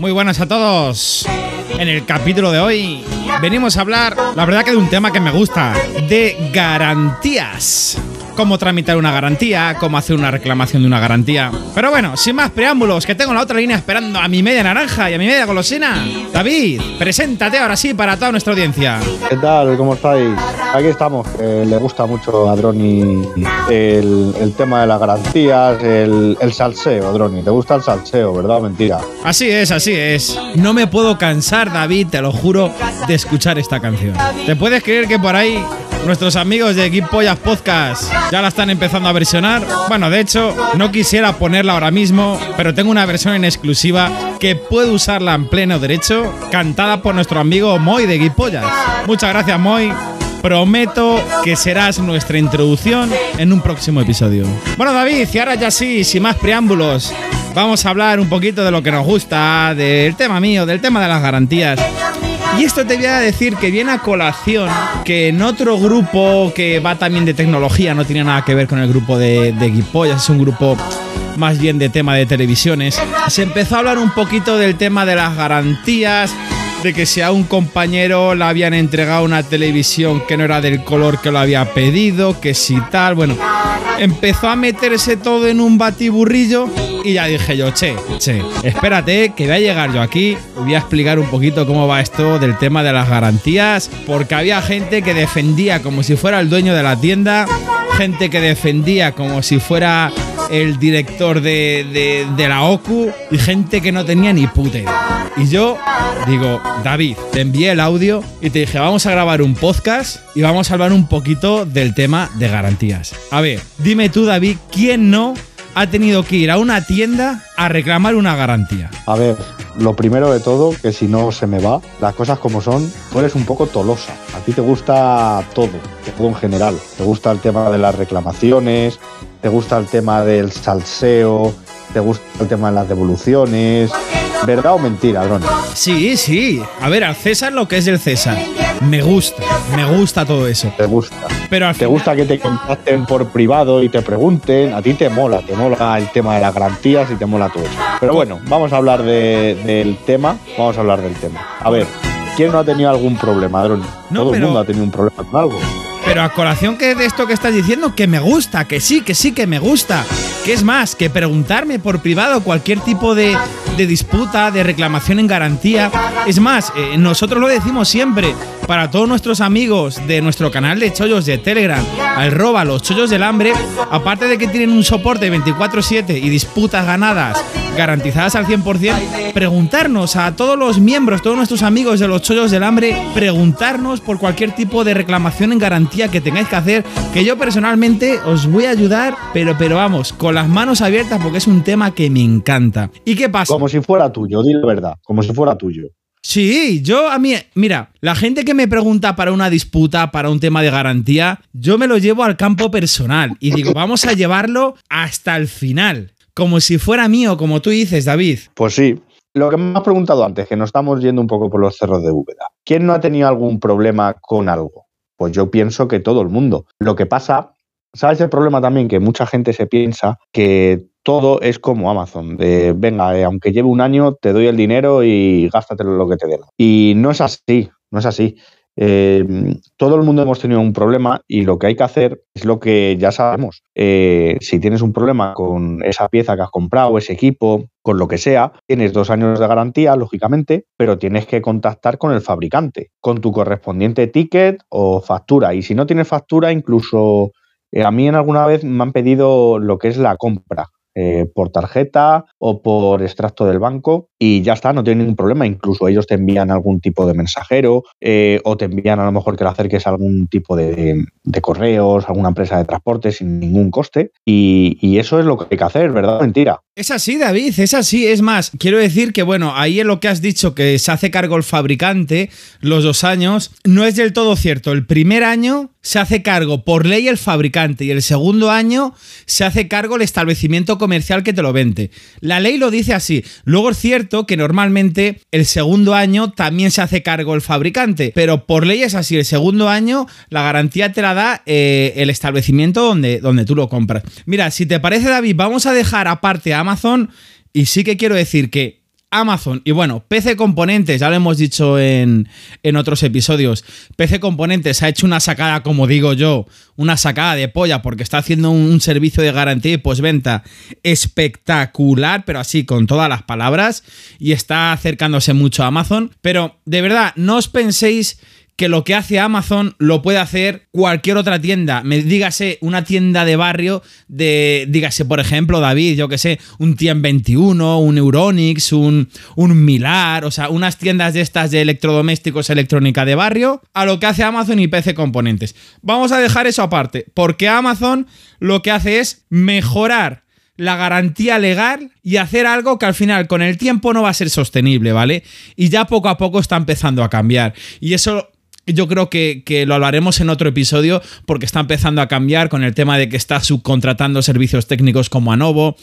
Muy buenas a todos. En el capítulo de hoy venimos a hablar, la verdad que de un tema que me gusta, de garantías. Cómo tramitar una garantía, cómo hacer una reclamación de una garantía. Pero bueno, sin más preámbulos, que tengo la otra línea esperando a mi media naranja y a mi media golosina. David, preséntate ahora sí para toda nuestra audiencia. ¿Qué tal? ¿Cómo estáis? Aquí estamos. le gusta mucho a Droni el, el tema de las garantías, el, el salseo, Droni. ¿Te gusta el salseo, verdad o mentira? Así es, así es. No me puedo cansar, David, te lo juro, de escuchar esta canción. ¿Te puedes creer que por ahí nuestros amigos de Geek Pollas Podcast ya la están empezando a versionar? Bueno, de hecho, no quisiera ponerla ahora mismo, pero tengo una versión en exclusiva que puedo usarla en pleno derecho, cantada por nuestro amigo Moy de Geek Pollas. Muchas gracias, Moy. Prometo que serás nuestra introducción en un próximo episodio. Bueno, David, y ahora ya sí, sin más preámbulos, vamos a hablar un poquito de lo que nos gusta, del tema mío, del tema de las garantías. Y esto te voy a decir que viene a colación que en otro grupo que va también de tecnología, no tiene nada que ver con el grupo de, de Guipollas, es un grupo más bien de tema de televisiones, se empezó a hablar un poquito del tema de las garantías, de que si a un compañero le habían entregado una televisión que no era del color que lo había pedido, que si tal, bueno, empezó a meterse todo en un batiburrillo y ya dije yo, che, che, espérate que voy a llegar yo aquí, voy a explicar un poquito cómo va esto del tema de las garantías, porque había gente que defendía como si fuera el dueño de la tienda, gente que defendía como si fuera el director de, de, de la OCU y gente que no tenía ni puta idea. Y yo digo, David, te envié el audio y te dije, vamos a grabar un podcast y vamos a hablar un poquito del tema de garantías. A ver, dime tú, David, ¿quién no ha tenido que ir a una tienda a reclamar una garantía? A ver, lo primero de todo, que si no se me va, las cosas como son, tú eres un poco tolosa. A ti te gusta todo, todo en general. Te gusta el tema de las reclamaciones, te gusta el tema del salseo, te gusta el tema de las devoluciones. ¿Verdad o mentira, Droni? Sí, sí. A ver, al César lo que es del César. Me gusta, me gusta todo eso. Te gusta. Pero al Te final- gusta que te contacten por privado y te pregunten. A ti te mola, te mola el tema de las garantías y te mola todo eso. Pero bueno, vamos a hablar de- del tema. Vamos a hablar del tema. A ver, ¿quién no ha tenido algún problema, Droni? No, Todo pero- el mundo ha tenido un problema con algo. Pero a colación que de esto que estás diciendo, que me gusta, que sí, que sí, que me gusta. Es más, que preguntarme por privado cualquier tipo de, disputa, de reclamación en garantía. Es más, eh, nosotros lo decimos siempre, para todos nuestros amigos de nuestro canal de chollos de Telegram, al roba los chollos del hambre, aparte de que tienen un soporte 24/7 y disputas ganadas garantizadas al 100%, preguntarnos a todos los miembros, todos nuestros amigos de los chollos del hambre, preguntarnos por cualquier tipo de reclamación en garantía que tengáis que hacer, que yo personalmente os voy a ayudar, pero, pero vamos, con las manos abiertas porque es un tema que me encanta. ¿Y qué pasa? Como si fuera tuyo, di la verdad. Como si fuera tuyo. Sí, yo a mí, mira, la gente que me pregunta para una disputa, para un tema de garantía, yo me lo llevo al campo personal y digo, vamos a llevarlo hasta el final, como si fuera mío, como tú dices, David. Pues sí. Lo que me has preguntado antes, que nos estamos yendo un poco por los cerros de Úbeda. ¿Quién no ha tenido algún problema con algo? Pues yo pienso que todo el mundo. Lo que pasa, ¿sabes el problema también? Que mucha gente se piensa que todo es como Amazon. De, venga, eh, aunque lleve un año, te doy el dinero y gástatelo lo que te dé. Y no es así, no es así. Eh, todo el mundo hemos tenido un problema y lo que hay que hacer es lo que ya sabemos. Eh, si tienes un problema con esa pieza que has comprado, ese equipo, con lo que sea, tienes dos años de garantía, lógicamente, pero tienes que contactar con el fabricante, con tu correspondiente ticket o factura. Y si no tienes factura, incluso eh, a mí en alguna vez me han pedido lo que es la compra. eh, por tarjeta o por extracto del banco y ya está, no tiene ningún problema. Incluso ellos te envían algún tipo de mensajero eh, o te envían a lo mejor que le acerques a algún tipo de, de correos, alguna empresa de transporte sin ningún coste. Y, y eso es lo que hay que hacer, ¿verdad? Mentira. Es así, David, es así. Es más, quiero decir que, bueno, ahí en lo que has dicho que se hace cargo el fabricante los dos años, no es del todo cierto. El primer año se hace cargo por ley el fabricante y el segundo año se hace cargo el establecimiento comercial que te lo vende. La ley lo dice así. Luego es cierto que normalmente el segundo año también se hace cargo el fabricante, pero por ley es así. El segundo año la garantía te la da eh, el establecimiento donde, donde tú lo compras. Mira, si te parece David, vamos a dejar aparte a Amazon y sí que quiero decir que Amazon. Y bueno, PC Componentes, ya lo hemos dicho en, en, otros episodios. PC Componentes ha hecho una sacada, como digo yo, una sacada de polla, porque está haciendo un, servicio de garantía y postventa espectacular, pero así con todas las palabras, y está acercándose mucho a Amazon. Pero de verdad, no os penséis que lo que hace Amazon lo puede hacer cualquier otra tienda. Me dígase una tienda de barrio de, dígase por ejemplo, David, yo que sé, un Tien 21, un Euronix, un, un Milar, o sea, unas tiendas de estas de electrodomésticos, electrónica de barrio, a lo que hace Amazon y PC Componentes. Vamos a dejar eso aparte, porque Amazon lo que hace es mejorar la garantía legal y hacer algo que al final con el tiempo no va a ser sostenible, ¿vale? Y ya poco a poco está empezando a cambiar. Y eso yo creo que, lo hablaremos en otro episodio porque está empezando a cambiar con el tema de que está subcontratando servicios técnicos como Anovo.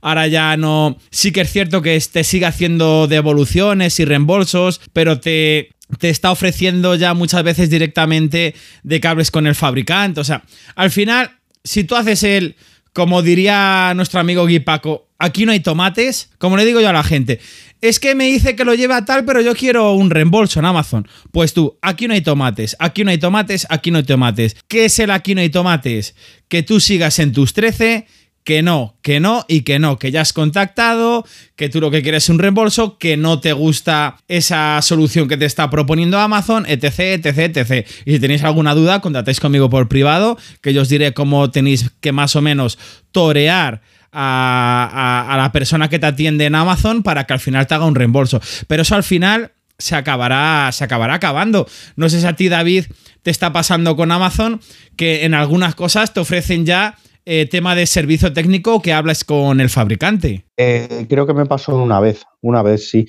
Ahora ya no. Sí que es cierto que te sigue haciendo devoluciones y reembolsos, pero te, te está ofreciendo ya muchas veces directamente de cables con el fabricante. O sea, al final, si tú haces el. Como diría nuestro amigo Guy Paco, aquí no hay tomates. Como le digo yo a la gente, es que me dice que lo lleva tal, pero yo quiero un reembolso en Amazon. Pues tú, aquí no hay tomates, aquí no hay tomates, aquí no hay tomates. ¿Qué es el aquí no hay tomates? Que tú sigas en tus 13 que no, que no y que no, que ya has contactado, que tú lo que quieres es un reembolso, que no te gusta esa solución que te está proponiendo Amazon, etc, etc, etc. Y si tenéis alguna duda, contactéis conmigo por privado, que yo os diré cómo tenéis que más o menos torear a, la persona que te atiende en Amazon para que al final te haga un reembolso. Pero eso al final se acabará, se acabará acabando. No sé si a ti, David, te está pasando con Amazon, que en algunas cosas te ofrecen ya eh, tema de servicio técnico que hablas con el fabricante. Eh, creo que me pasó una vez, una vez sí.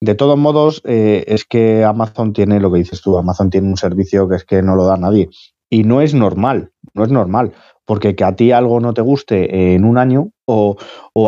De todos modos, eh, es que Amazon tiene lo que dices tú, Amazon tiene un servicio que es que no lo da nadie. Y no es normal, no es normal porque que a ti algo no te guste en un año o,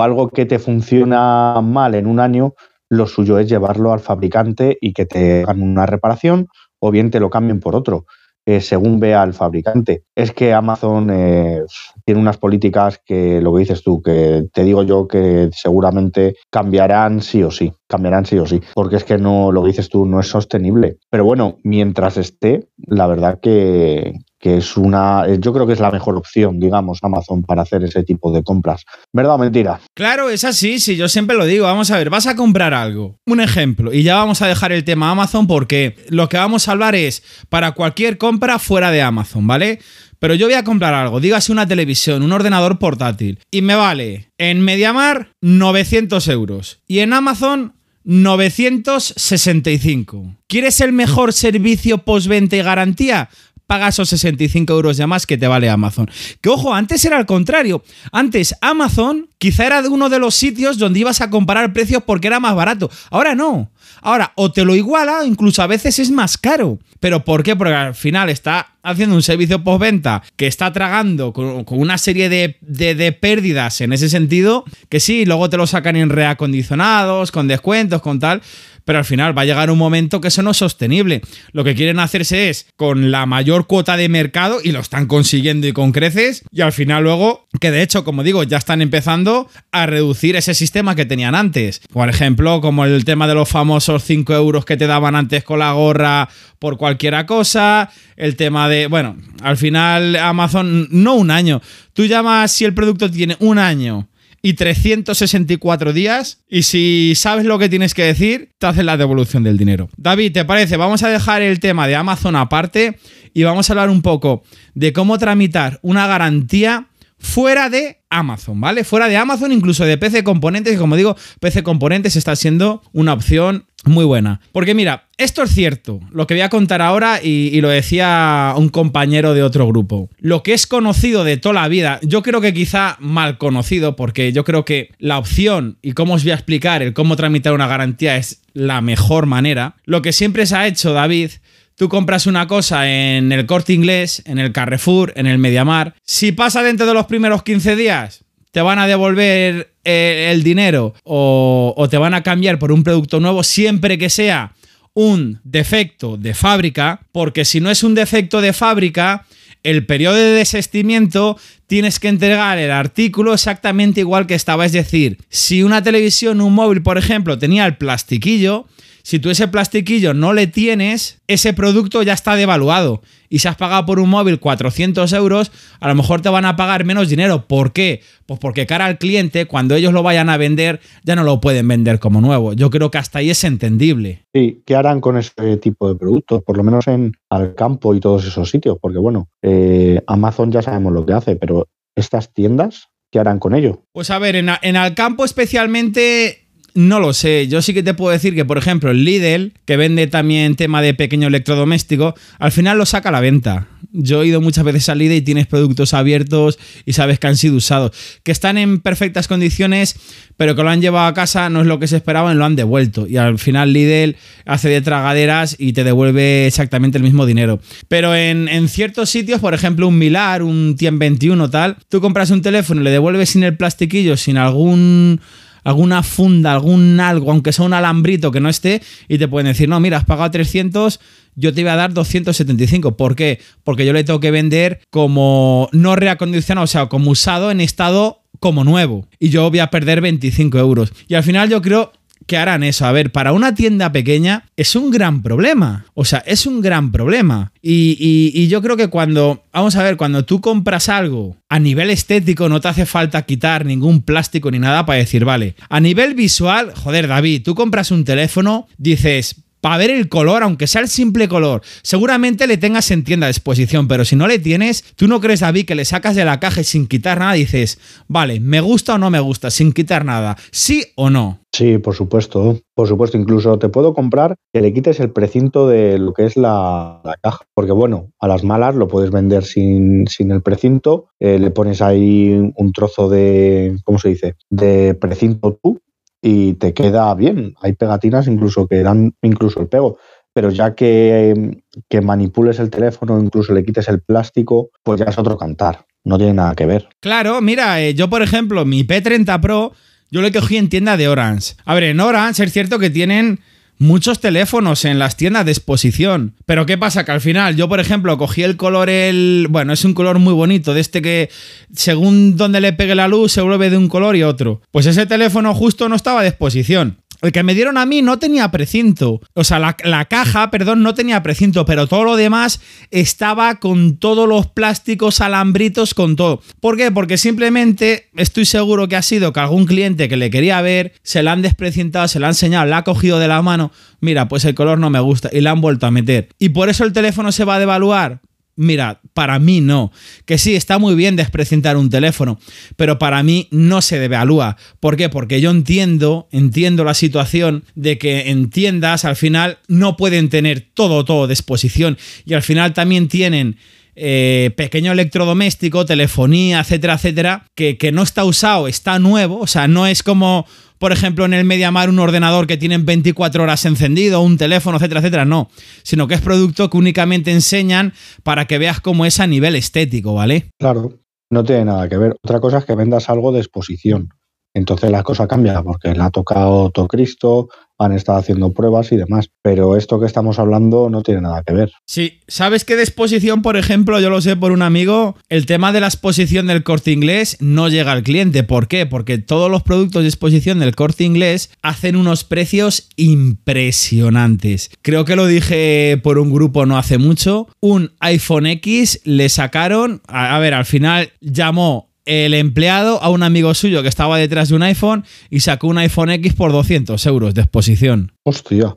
algo que te funciona mal en un año, lo suyo es llevarlo al fabricante y que te hagan una reparación o bien te lo cambien por otro. Eh, según vea el fabricante. Es que Amazon eh, tiene unas políticas que, lo que dices tú, que te digo yo que seguramente cambiarán sí o sí, cambiarán sí o sí, porque es que no, lo que dices tú, no es sostenible. Pero bueno, mientras esté, la verdad que, que es una, yo creo que es la mejor opción, digamos, Amazon para hacer ese tipo de compras. ¿Verdad o mentira? Claro, es así, sí, yo siempre lo digo. Vamos a ver, vas a comprar algo. Un ejemplo, y ya vamos a dejar el tema Amazon porque lo que vamos a hablar es para cualquier compra fuera de Amazon, ¿vale? Pero yo voy a comprar algo, dígase una televisión, un ordenador portátil, y me vale en Mediamar 900 euros y en Amazon 965. ¿Quieres el mejor servicio postventa y garantía? Paga esos 65 euros ya más que te vale Amazon. Que ojo, antes era al contrario. Antes Amazon quizá era uno de los sitios donde ibas a comparar precios porque era más barato. Ahora no. Ahora, o te lo iguala, incluso a veces es más caro. ¿Pero por qué? Porque al final está haciendo un servicio postventa que está tragando con, una serie de, de, pérdidas en ese sentido, que sí, luego te lo sacan en reacondicionados, con descuentos, con tal pero al final va a llegar un momento que eso no es sostenible. Lo que quieren hacerse es con la mayor cuota de mercado y lo están consiguiendo y con creces y al final luego, que de hecho, como digo, ya están empezando a reducir ese sistema que tenían antes. Por ejemplo, como el tema de los famosos 5 euros que te daban antes con la gorra por cualquiera cosa, el tema de, bueno, al final Amazon, no un año, tú llamas si el producto tiene un año y 364 días. Y si sabes lo que tienes que decir, te hacen la devolución del dinero. David, ¿te parece? Vamos a dejar el tema de Amazon aparte y vamos a hablar un poco de cómo tramitar una garantía fuera de Amazon, ¿vale? Fuera de Amazon, incluso de PC Componentes, y como digo, PC Componentes está siendo una opción muy buena. Porque mira, esto es cierto, lo que voy a contar ahora, y, y, lo decía un compañero de otro grupo. Lo que es conocido de toda la vida, yo creo que quizá mal conocido, porque yo creo que la opción, y cómo os voy a explicar el cómo tramitar una garantía es la mejor manera. Lo que siempre se ha hecho, David, Tú compras una cosa en el corte inglés, en el Carrefour, en el Mediamar. Si pasa dentro de los primeros 15 días, te van a devolver eh, el dinero o, te van a cambiar por un producto nuevo siempre que sea un defecto de fábrica, porque si no es un defecto de fábrica, el periodo de desestimiento tienes que entregar el artículo exactamente igual que estaba. Es decir, si una televisión, un móvil, por ejemplo, tenía el plastiquillo, si tú ese plastiquillo no le tienes, ese producto ya está devaluado. Y si has pagado por un móvil 400 euros, a lo mejor te van a pagar menos dinero. ¿Por qué? Pues porque cara al cliente, cuando ellos lo vayan a vender, ya no lo pueden vender como nuevo. Yo creo que hasta ahí es entendible. Sí, ¿qué harán con ese tipo de productos? Por lo menos en al campo y todos esos sitios. Porque bueno, eh, Amazon ya sabemos lo que hace, pero estas tiendas, ¿qué harán con ello? Pues a ver, en, en Alcampo especialmente no lo sé. Yo sí que te puedo decir que, por ejemplo, Lidl, que vende también tema de pequeño electrodoméstico, al final lo saca a la venta. Yo he ido muchas veces al Lidl y tienes productos abiertos y sabes que han sido usados. Que están en perfectas condiciones, pero que lo han llevado a casa no es lo que se esperaba y lo han devuelto. Y al final Lidl hace de tragaderas y te devuelve exactamente el mismo dinero. Pero en, ciertos sitios, por ejemplo, un Milar, un Tien 21 tal, tú compras un teléfono le devuelves sin el plastiquillo, sin algún alguna funda, algún algo, aunque sea un alambrito que no esté, y te pueden decir, no, mira, has pagado 300, yo te iba a dar 275. ¿Por qué? Porque yo le tengo que vender como no reacondicionado, o sea, como usado en estado como nuevo. Y yo voy a perder 25 euros. Y al final yo creo que harán eso. A ver, para una tienda pequeña es un gran problema. O sea, es un gran problema. Y, y, y, yo creo que cuando, vamos a ver, cuando tú compras algo a nivel estético, no te hace falta quitar ningún plástico ni nada para decir, vale, a nivel visual, joder, David, tú compras un teléfono, dices, para ver el color, aunque sea el simple color. Seguramente le tengas en tienda de exposición, pero si no le tienes, tú no crees, David, que le sacas de la caja y sin quitar nada dices, vale, me gusta o no me gusta, sin quitar nada, sí o no. Sí, por supuesto, por supuesto. Incluso te puedo comprar que le quites el precinto de lo que es la, la caja. Porque bueno, a las malas lo puedes vender sin, sin el precinto. Eh, le pones ahí un trozo de, ¿cómo se dice? De precinto tú y te queda bien. Hay pegatinas incluso que dan incluso el pego. Pero ya que, que manipules el teléfono, incluso le quites el plástico, pues ya es otro cantar. No tiene nada que ver. Claro, mira, eh, yo por ejemplo, mi P30 Pro, yo lo cogí en tienda de Orange. A ver, en Orange es cierto que tienen muchos teléfonos en las tiendas de exposición. Pero ¿qué pasa? Que al final yo, por ejemplo, cogí el color, el... Bueno, es un color muy bonito, de este que según donde le pegue la luz se vuelve de un color y otro. Pues ese teléfono justo no estaba de exposición. El que me dieron a mí no tenía precinto. O sea, la, caja, perdón, no tenía precinto, pero todo lo demás estaba con todos los plásticos, alambritos, con todo. ¿Por qué? Porque simplemente estoy seguro que ha sido que algún cliente que le quería ver, se la han desprecintado, se la han enseñado, la ha cogido de la mano. Mira, pues el color no me gusta y la han vuelto a meter. ¿Y por eso el teléfono se va a devaluar? Mira, para mí no. Que sí, está muy bien desprecintar un teléfono, pero para mí no se devalúa. ¿Por qué? Porque yo entiendo, entiendo la situación de que en tiendas al final no pueden tener todo, todo de exposición y al final también tienen eh, pequeño electrodoméstico, telefonía, etcétera, etcétera, que, que, no está usado, está nuevo, o sea, no es como, por ejemplo, en el Mediamar un ordenador que tienen 24 horas encendido, un teléfono, etcétera, etcétera, no, sino que es producto que únicamente enseñan para que veas cómo es a nivel estético, ¿vale? Claro, no tiene nada que ver. Otra cosa es que vendas algo de exposición. Entonces la cosa cambia porque le ha tocado todo Cristo, han estado haciendo pruebas y demás. Pero esto que estamos hablando no tiene nada que ver. Sí, ¿sabes qué de exposición, por ejemplo? Yo lo sé por un amigo. El tema de la exposición del corte inglés no llega al cliente. ¿Por qué? Porque todos los productos de exposición del corte inglés hacen unos precios impresionantes. Creo que lo dije por un grupo no hace mucho. Un iPhone X le sacaron. A ver, al final llamó el empleado a un amigo suyo que estaba detrás de un iPhone y sacó un iPhone X por 200 euros de exposición. Hostia.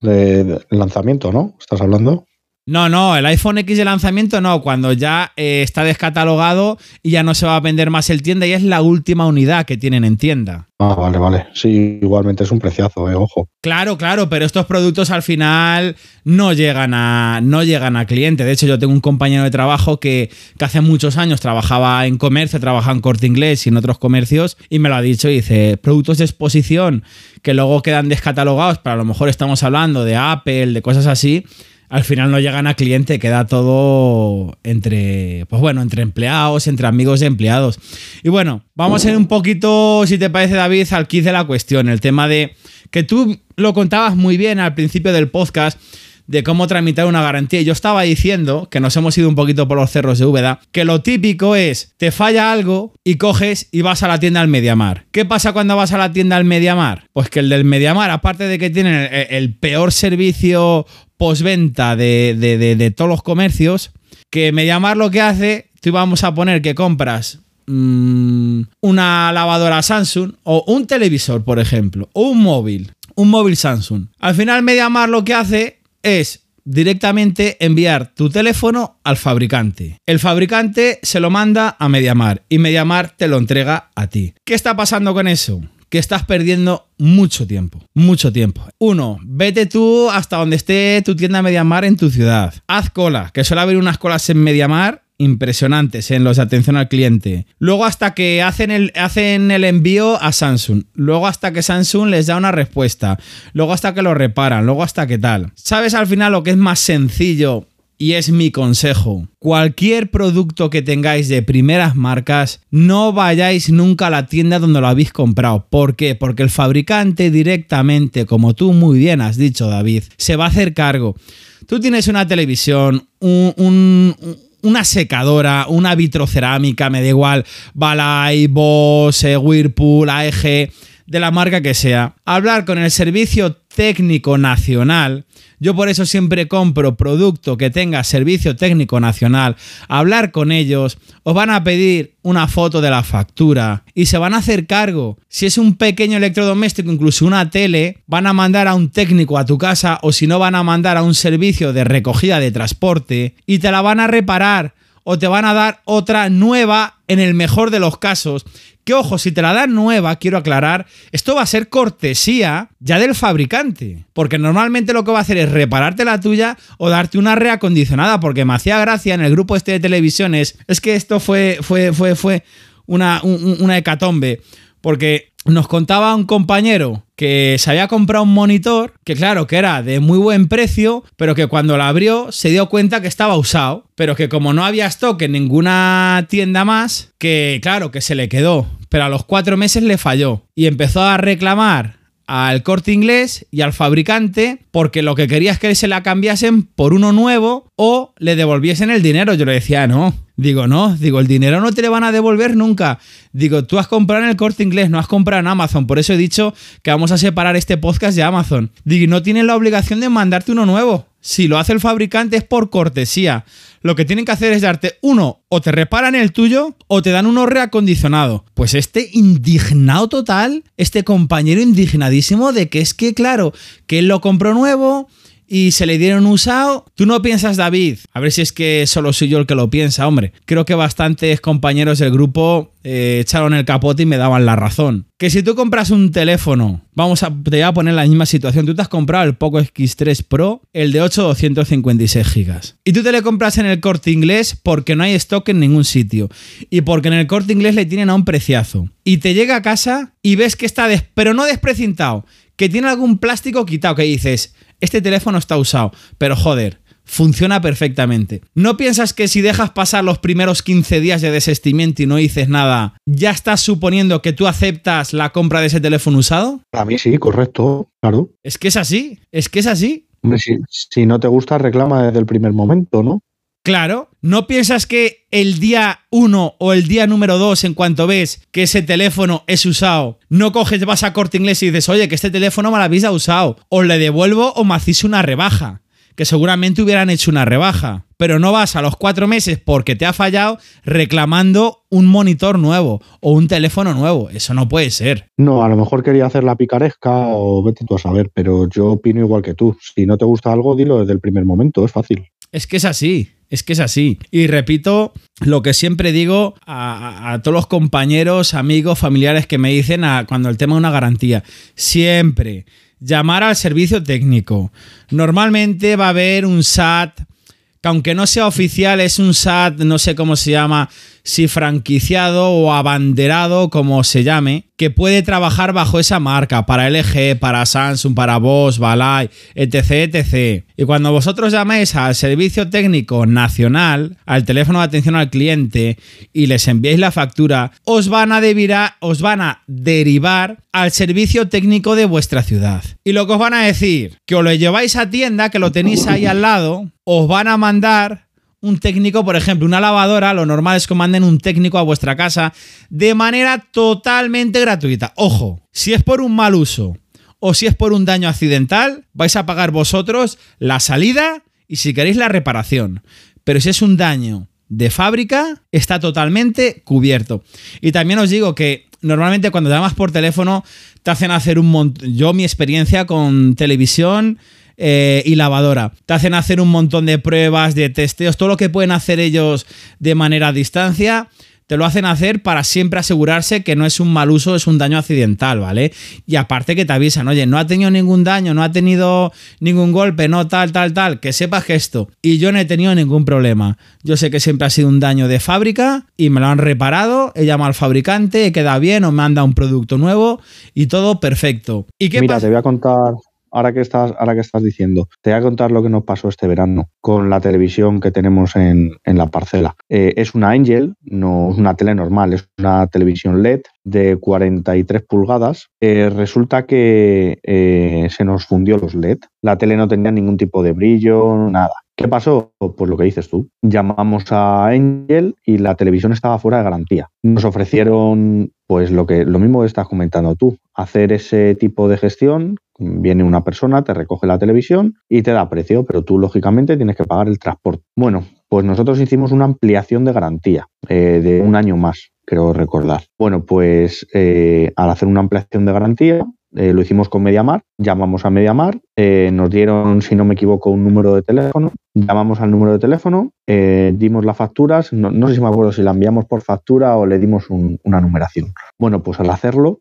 De, lanzamiento, ¿no? ¿Estás hablando? No, no, el iPhone X de lanzamiento no, cuando ya eh, está descatalogado y ya no se va a vender más el tienda y es la última unidad que tienen en tienda. Ah, vale, vale. Sí, igualmente es un preciazo, eh, ojo. Claro, claro, pero estos productos al final no llegan a, no llegan a cliente. De hecho, yo tengo un compañero de trabajo que, que hace muchos años trabajaba en comercio, trabajaba en corte inglés y en otros comercios, y me lo ha dicho y dice, productos de exposición que luego quedan descatalogados, pero a lo mejor estamos hablando de Apple, de cosas así al final no llegan a cliente, queda todo entre, pues bueno, entre empleados, entre amigos de empleados. Y bueno, vamos a ir un poquito, si te parece David, al kit de la cuestión, el tema de que tú lo contabas muy bien al principio del podcast de cómo tramitar una garantía. Yo estaba diciendo, que nos hemos ido un poquito por los cerros de Úbeda, que lo típico es, te falla algo y coges y vas a la tienda al Mediamar. ¿Qué pasa cuando vas a la tienda al Mediamar? Pues que el del Mediamar, aparte de que tienen el peor servicio postventa de, de, de, todos los comercios, que me llamar lo que hace, tú vamos a poner que compras mmm, una lavadora Samsung o un televisor, por ejemplo, o un móvil, un móvil Samsung. Al final Mediamar lo que hace es directamente enviar tu teléfono al fabricante. El fabricante se lo manda a Mediamar y Mediamar te lo entrega a ti. ¿Qué está pasando con eso? Que estás perdiendo mucho tiempo, mucho tiempo. Uno, vete tú hasta donde esté tu tienda Mediamar en tu ciudad. Haz cola, que suele haber unas colas en Mediamar impresionantes en los de atención al cliente. Luego hasta que hacen el, hacen el envío a Samsung. Luego hasta que Samsung les da una respuesta. Luego hasta que lo reparan. Luego hasta que tal. ¿Sabes al final lo que es más sencillo y es mi consejo. Cualquier producto que tengáis de primeras marcas, no vayáis nunca a la tienda donde lo habéis comprado. ¿Por qué? Porque el fabricante directamente, como tú muy bien has dicho David, se va a hacer cargo. Tú tienes una televisión, un, un, una secadora, una vitrocerámica, me da igual, Balay, Bose, Whirlpool, AEG, de la marca que sea. Hablar con el servicio técnico nacional yo por eso siempre compro producto que tenga servicio técnico nacional. Hablar con ellos, os van a pedir una foto de la factura y se van a hacer cargo. Si es un pequeño electrodoméstico, incluso una tele, van a mandar a un técnico a tu casa o si no van a mandar a un servicio de recogida de transporte y te la van a reparar o te van a dar otra nueva en el mejor de los casos que ojo, si te la dan nueva, quiero aclarar, esto va a ser cortesía ya del fabricante. Porque normalmente lo que va a hacer es repararte la tuya o darte una reacondicionada. Porque me hacía gracia en el grupo este de televisiones. Es que esto fue, fue, fue, fue una, una hecatombe. Porque nos contaba un compañero que se había comprado un monitor, que claro, que era de muy buen precio, pero que cuando lo abrió se dio cuenta que estaba usado, pero que como no había stock en ninguna tienda más, que claro, que se le quedó, pero a los cuatro meses le falló y empezó a reclamar al corte inglés y al fabricante porque lo que quería es que se la cambiasen por uno nuevo o le devolviesen el dinero. Yo le decía, no, Digo, no, digo, el dinero no te le van a devolver nunca. Digo, tú has comprado en el corte inglés, no has comprado en Amazon. Por eso he dicho que vamos a separar este podcast de Amazon. Digo, no tienen la obligación de mandarte uno nuevo. Si lo hace el fabricante es por cortesía. Lo que tienen que hacer es darte uno, o te reparan el tuyo, o te dan uno reacondicionado. Pues este indignado total, este compañero indignadísimo de que es que, claro, que él lo compró nuevo, y se le dieron usado. Tú no piensas, David, a ver si es que solo soy yo el que lo piensa, hombre. Creo que bastantes compañeros del grupo eh, echaron el capote y me daban la razón. Que si tú compras un teléfono, vamos a, te voy a poner la misma situación. Tú te has comprado el Poco X3 Pro, el de 8 256 GB. Y tú te le compras en el corte inglés porque no hay stock en ningún sitio. Y porque en el corte inglés le tienen a un preciazo. Y te llega a casa y ves que está, pero no desprecintado, que tiene algún plástico quitado, que dices, este teléfono está usado, pero joder, funciona perfectamente. ¿No piensas que si dejas pasar los primeros 15 días de desestimiento y no dices nada, ya estás suponiendo que tú aceptas la compra de ese teléfono usado? A mí sí, correcto, claro. Es que es así, es que es así. Hombre, si, si no te gusta, reclama desde el primer momento, ¿no? Claro, ¿no piensas que el día 1 o el día número 2, en cuanto ves que ese teléfono es usado, no coges, vas a corte inglés y dices, oye, que este teléfono me lo habéis usado, o le devuelvo o me hacéis una rebaja? Que seguramente hubieran hecho una rebaja pero no vas a los cuatro meses porque te ha fallado reclamando un monitor nuevo o un teléfono nuevo. Eso no puede ser. No, a lo mejor quería hacer la picaresca o vete tú a saber, pero yo opino igual que tú. Si no te gusta algo, dilo desde el primer momento, es fácil. Es que es así. Es que es así. Y repito lo que siempre digo a, todos los compañeros, amigos, familiares que me dicen cuando el tema de una garantía. Siempre llamar al servicio técnico. Normalmente va a haber un SAT que aunque no sea oficial, es un SAT, no sé cómo se llama, si franquiciado o abanderado, como se llame, que puede trabajar bajo esa marca para LG, para Samsung, para Bosch, Balay, etc, etc. Y cuando vosotros llaméis al servicio técnico nacional, al teléfono de atención al cliente y les enviéis la factura, os van a, os van a derivar al servicio técnico de vuestra ciudad. Y lo que os van a decir, que os lo lleváis a tienda, que lo tenéis ahí al lado, os van a mandar un técnico, por ejemplo, una lavadora, lo normal es que manden un técnico a vuestra casa de manera totalmente gratuita. Ojo, si es por un mal uso o si es por un daño accidental, vais a pagar vosotros la salida y si queréis la reparación. Pero si es un daño de fábrica, está totalmente cubierto. Y también os digo que normalmente cuando llamas por teléfono te hacen hacer un montón... Yo mi experiencia con televisión eh, y lavadora. Te hacen hacer un montón de pruebas, de testeos, todo lo que pueden hacer ellos de manera a distancia. Te lo hacen hacer para siempre asegurarse que no es un mal uso, es un daño accidental, ¿vale? Y aparte que te avisan, oye, no ha tenido ningún daño, no ha tenido ningún golpe, no tal, tal, tal, que sepas que esto. Y yo no he tenido ningún problema. Yo sé que siempre ha sido un daño de fábrica y me lo han reparado, he llamado al fabricante, queda bien o me han dado un producto nuevo y todo perfecto. ¿Y qué Mira, te voy a contar ahora que estás, ahora que estás diciendo, te voy a contar lo que nos pasó este verano con la televisión que tenemos en, la parcela. Eh, es una Angel, no es una tele normal, es una televisión LED de 43 pulgadas. Eh, resulta que eh, se nos fundió los LED. La tele no tenía ningún tipo de brillo, nada. ¿Qué pasó? Pues lo que dices tú. Llamamos a Angel y la televisión estaba fuera de garantía. Nos ofrecieron, pues lo que lo mismo que estás comentando tú, hacer ese tipo de gestión. Viene una persona, te recoge la televisión y te da precio, pero tú lógicamente tienes que pagar el transporte. Bueno, pues nosotros hicimos una ampliación de garantía eh, de un año más, creo recordar. Bueno, pues eh, al hacer una ampliación de garantía, eh, lo hicimos con Mediamar, llamamos a Mediamar, eh, nos dieron, si no me equivoco, un número de teléfono, llamamos al número de teléfono, eh, dimos las facturas, no, sé si me acuerdo si la enviamos por factura o le dimos una numeración. Bueno, pues al hacerlo,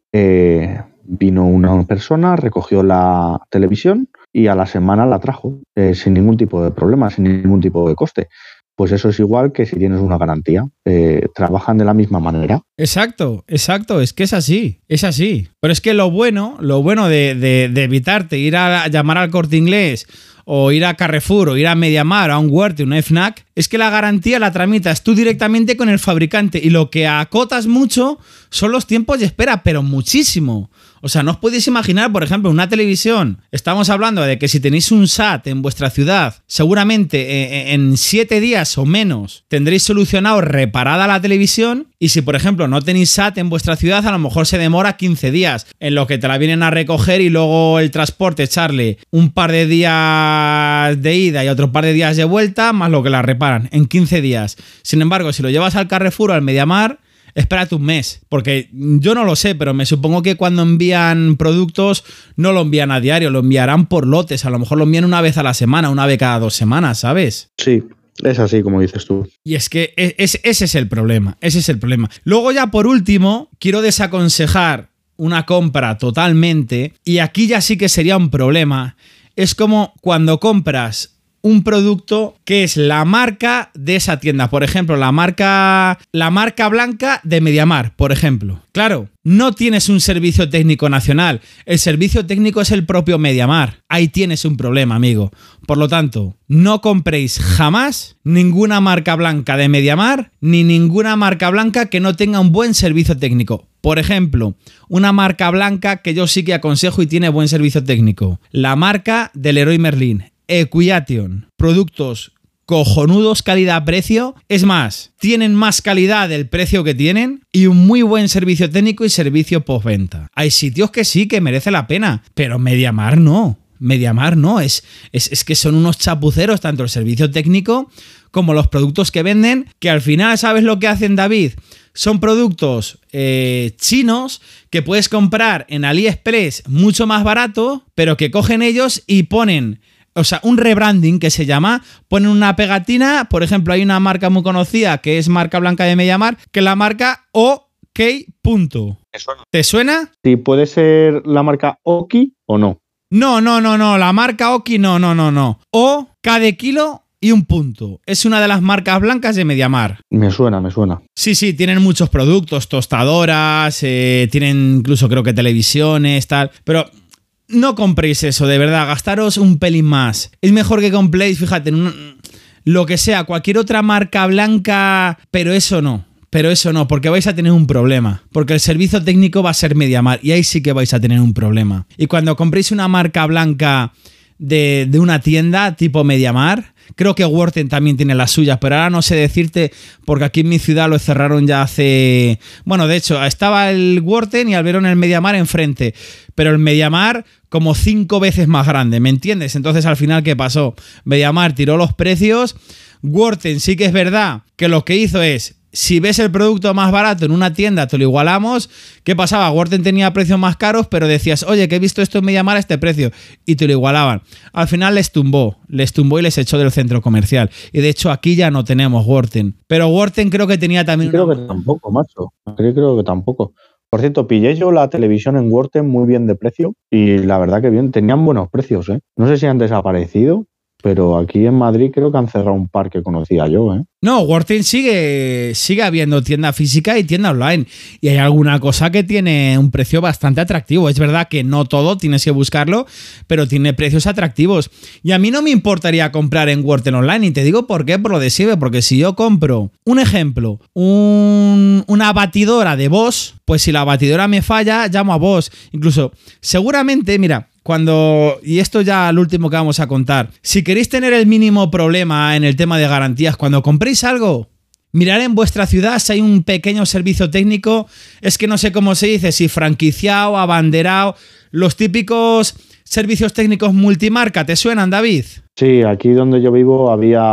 vino una persona, recogió la televisión y a la semana la trajo sin ningún tipo de problema, sin ningún tipo de coste pues eso es igual que si tienes una garantía. Eh, trabajan de la misma manera. Exacto, exacto, es que es así, es así. Pero es que lo bueno, lo bueno de, de evitarte ir a llamar al corte inglés o ir a Carrefour o ir a Mediamar, a un Word, una FNAC, es que la garantía la tramitas tú directamente con el fabricante y lo que acotas mucho son los tiempos de espera, pero muchísimo. O sea, no os podéis imaginar, por ejemplo, una televisión. Estamos hablando de que si tenéis un SAT en vuestra ciudad, seguramente eh, eh, en siete días o menos tendréis solucionado reparada la televisión. Y si, por ejemplo, no tenéis SAT en vuestra ciudad, a lo mejor se demora 15 días en lo que te la vienen a recoger y luego el transporte echarle un par de días de ida y otro par de días de vuelta, más lo que la reparan en 15 días. Sin embargo, si lo llevas al Carrefour o al Mediamar, espérate un mes, porque yo no lo sé, pero me supongo que cuando envían productos no lo envían a diario, lo enviarán por lotes, a lo mejor lo envían una vez a la semana, una vez cada dos semanas, ¿sabes? Sí, es así como dices tú. Y es que e, ese es el problema, ese es el problema. Luego ya por último, quiero desaconsejar una compra totalmente, y aquí ya sí que sería un problema, es como cuando compras un producto que es la marca de esa tienda. Por ejemplo, la marca, la marca blanca de Mediamar, por ejemplo. Claro, no tienes un servicio técnico nacional. El servicio técnico es el propio Mediamar. Ahí tienes un problema, amigo. Por lo tanto, no compréis jamás ninguna marca blanca de Mediamar ni ninguna marca blanca que no tenga un buen servicio técnico. Por ejemplo, una marca blanca que yo sí que aconsejo y tiene buen servicio técnico. La marca del Leroy Merlin. Equiation, productos cojonudos calidad-precio. Es más, tienen más calidad del precio que tienen y un muy buen servicio técnico y servicio postventa. Hay sitios que sí que merece la pena, pero Mediamar no. Mediamar no, es, es, que son unos chapuceros tanto el servicio técnico como los productos que venden, que al final, ¿sabes lo que hacen David? Son productos eh, chinos que puedes comprar en AliExpress mucho más barato, pero que cogen ellos y ponen o sea, un rebranding que se llama, ponen una pegatina, por ejemplo, hay una marca muy conocida que es marca blanca de Mediamar, que es la marca OK. Punto. ¿Te suena? Sí, puede ser la marca Oki o no. No, no, no, no, la marca Oki no, no, no, no. O K de kilo y un punto. Es una de las marcas blancas de Mediamar. Me suena, me suena. Sí, sí, tienen muchos productos, tostadoras, eh, tienen incluso creo que televisiones, tal. Pero no compréis eso, de verdad, gastaros un pelín más. Es mejor que compréis, fíjate, un- lo que sea, cualquier otra marca blanca, pero eso no. Pero eso no, porque vais a tener un problema. Porque el servicio técnico va a ser Mediamar y ahí sí que vais a tener un problema. Y cuando compréis una marca blanca de, de una tienda tipo Mediamar, creo que Worten también tiene las suyas, pero ahora no sé decirte porque aquí en mi ciudad lo cerraron ya hace... Bueno, de hecho, estaba el Worten y Alberón el Mediamar enfrente, pero el Mediamar como cinco veces más grande, ¿me entiendes? Entonces al final, ¿qué pasó? Mediamar tiró los precios, Worten sí que es verdad que lo que hizo es si ves el producto más barato en una tienda, te lo igualamos. ¿Qué pasaba? Worten tenía precios más caros, pero decías, oye, que he visto esto en Mediamar a este precio. Y te lo igualaban. Al final les tumbó, les tumbó y les echó del centro comercial. Y de hecho aquí ya no tenemos Worten. Pero Worten creo que tenía también... Creo una- que tampoco, macho. Creo, creo que tampoco. Por cierto, pillé yo la televisión en Worten muy bien de precio y la verdad que bien, tenían buenos precios, ¿eh? No sé si han desaparecido, pero aquí en Madrid creo que han cerrado un par que conocía yo, ¿eh? No, Worten sigue, sigue habiendo tienda física y tienda online. Y hay alguna cosa que tiene un precio bastante atractivo. Es verdad que no todo tienes que buscarlo, pero tiene precios atractivos. Y a mí no me importaría comprar en Worten online. Y te digo por qué, por lo de Siebe. Porque si yo compro, un ejemplo, un- una batidora de Bosch, pues si la batidora me falla, llamo a Bosch. Incluso, seguramente, mira, cuando, y esto ya al último que vamos a contar, si queréis tener el mínimo problema en el tema de garantías, cuando compréis algo, mirar en vuestra ciudad si hay un pequeño servicio técnico, es que no sé cómo se dice, si franquiciado, abanderado, los típicos servicios técnicos multimarca, ¿te suenan, David? Sí, aquí donde yo vivo había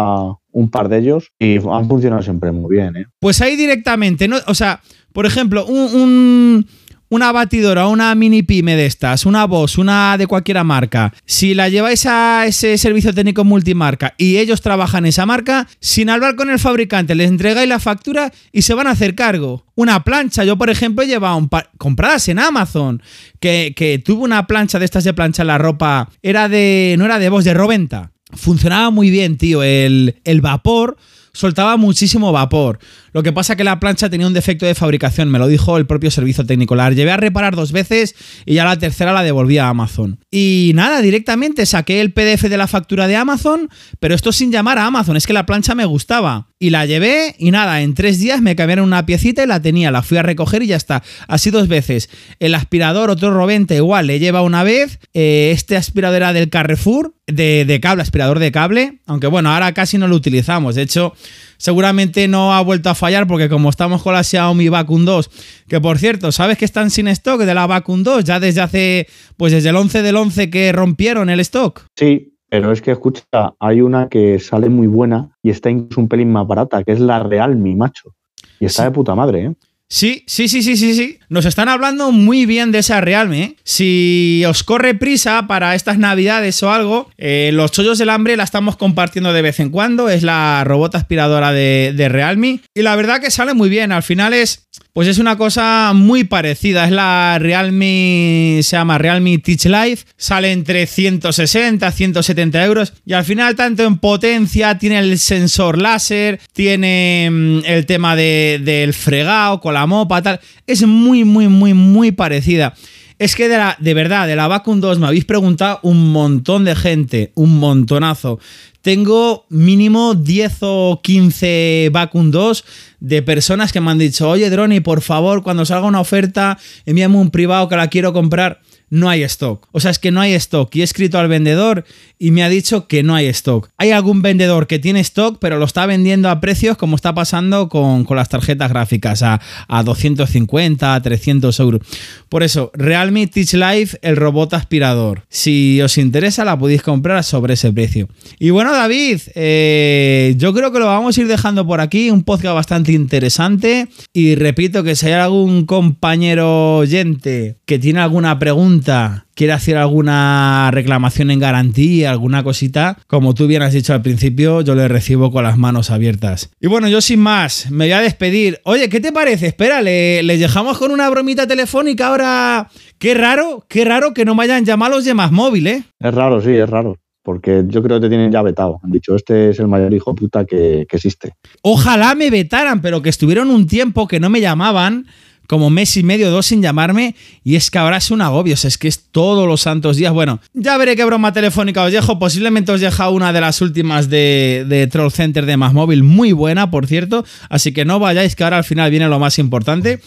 un par de ellos y han funcionado siempre muy bien, ¿eh? Pues ahí directamente, ¿no? O sea, por ejemplo, un, un- una batidora, una mini pyme de estas, una Bosch, una de cualquiera marca, si la lleváis a ese servicio técnico multimarca y ellos trabajan esa marca, sin hablar con el fabricante, les entregáis la factura y se van a hacer cargo. Una plancha, yo por ejemplo he llevado un par- compradas en Amazon, que, que tuve una plancha de estas de plancha la ropa, era de, no era de Bosch, de Roventa. Funcionaba muy bien, tío, el, el vapor soltaba muchísimo vapor. Lo que pasa que la plancha tenía un defecto de fabricación, me lo dijo el propio servicio técnico. La llevé a reparar dos veces y ya la tercera la devolví a Amazon. Y nada, directamente saqué el PDF de la factura de Amazon, pero esto sin llamar a Amazon, es que la plancha me gustaba. Y la llevé y nada, en tres días me cambiaron una piecita y la tenía, la fui a recoger y ya está. Así dos veces. El aspirador, otro Roventa igual, le lleva una vez. Eh, este aspirador era del Carrefour, de, de cable, aspirador de cable. Aunque bueno, ahora casi no lo utilizamos. De hecho, seguramente no ha vuelto a fallar porque como estamos con la Xiaomi Vacuum 2, que por cierto, ¿sabes que están sin stock de la Vacuum 2? Ya desde hace, pues desde el 11 del 11 que rompieron el stock. Sí, pero es que escucha, hay una que sale muy buena y está incluso un pelín más barata, que es la Realme, macho. Y está Sí. de puta madre, ¿eh? Sí, sí, sí, sí, sí, sí. Nos están hablando muy bien de esa Realme. ¿eh? Si os corre prisa para estas navidades o algo, eh, los chollos del hambre la estamos compartiendo de vez en cuando. Es la robot aspiradora de, Realme. Y la verdad que sale muy bien. Al final es. Pues es una cosa muy parecida. Es la Realme. Se llama Realme Teach Life. Sale entre 160, 170 euros. Y al final, tanto en potencia, tiene el sensor láser, tiene mm, el tema de- del fregado con la mopa, tal. Es muy, muy, muy, muy parecida. Es que de, la, de verdad, de la Vacuum 2 me habéis preguntado un montón de gente, un montonazo. Tengo mínimo 10 o 15 Vacuum 2 de personas que me han dicho, oye Droni, por favor, cuando salga una oferta, envíame un privado que la quiero comprar. No hay stock. O sea, es que no hay stock. Y he escrito al vendedor y me ha dicho que no hay stock. Hay algún vendedor que tiene stock, pero lo está vendiendo a precios como está pasando con, con las tarjetas gráficas, a, a 250, a 300 euros. Por eso, Realme Teach Life, el robot aspirador. Si os interesa, la podéis comprar sobre ese precio. Y bueno, David, eh, yo creo que lo vamos a ir dejando por aquí. Un podcast bastante interesante. Y repito que si hay algún compañero oyente que tiene alguna pregunta, pregunta, quiere hacer alguna reclamación en garantía, alguna cosita, como tú bien has dicho al principio, yo le recibo con las manos abiertas. Y bueno, yo sin más, me voy a despedir. Oye, ¿qué te parece? Espera, le, le dejamos con una bromita telefónica ahora. Qué raro, qué raro que no me hayan llamado los demás móvil, ¿eh? Es raro, sí, es raro. Porque yo creo que te tienen ya vetado. Han dicho, este es el mayor hijo puta que, que existe. Ojalá me vetaran, pero que estuvieron un tiempo que no me llamaban, como mes y medio, dos sin llamarme, y es que ahora es un agobio, o sea, es que es todos los santos días. Bueno, ya veré qué broma telefónica os dejo, posiblemente os deja una de las últimas de, de Troll Center de Más Móvil, muy buena, por cierto, así que no vayáis, que ahora al final viene lo más importante.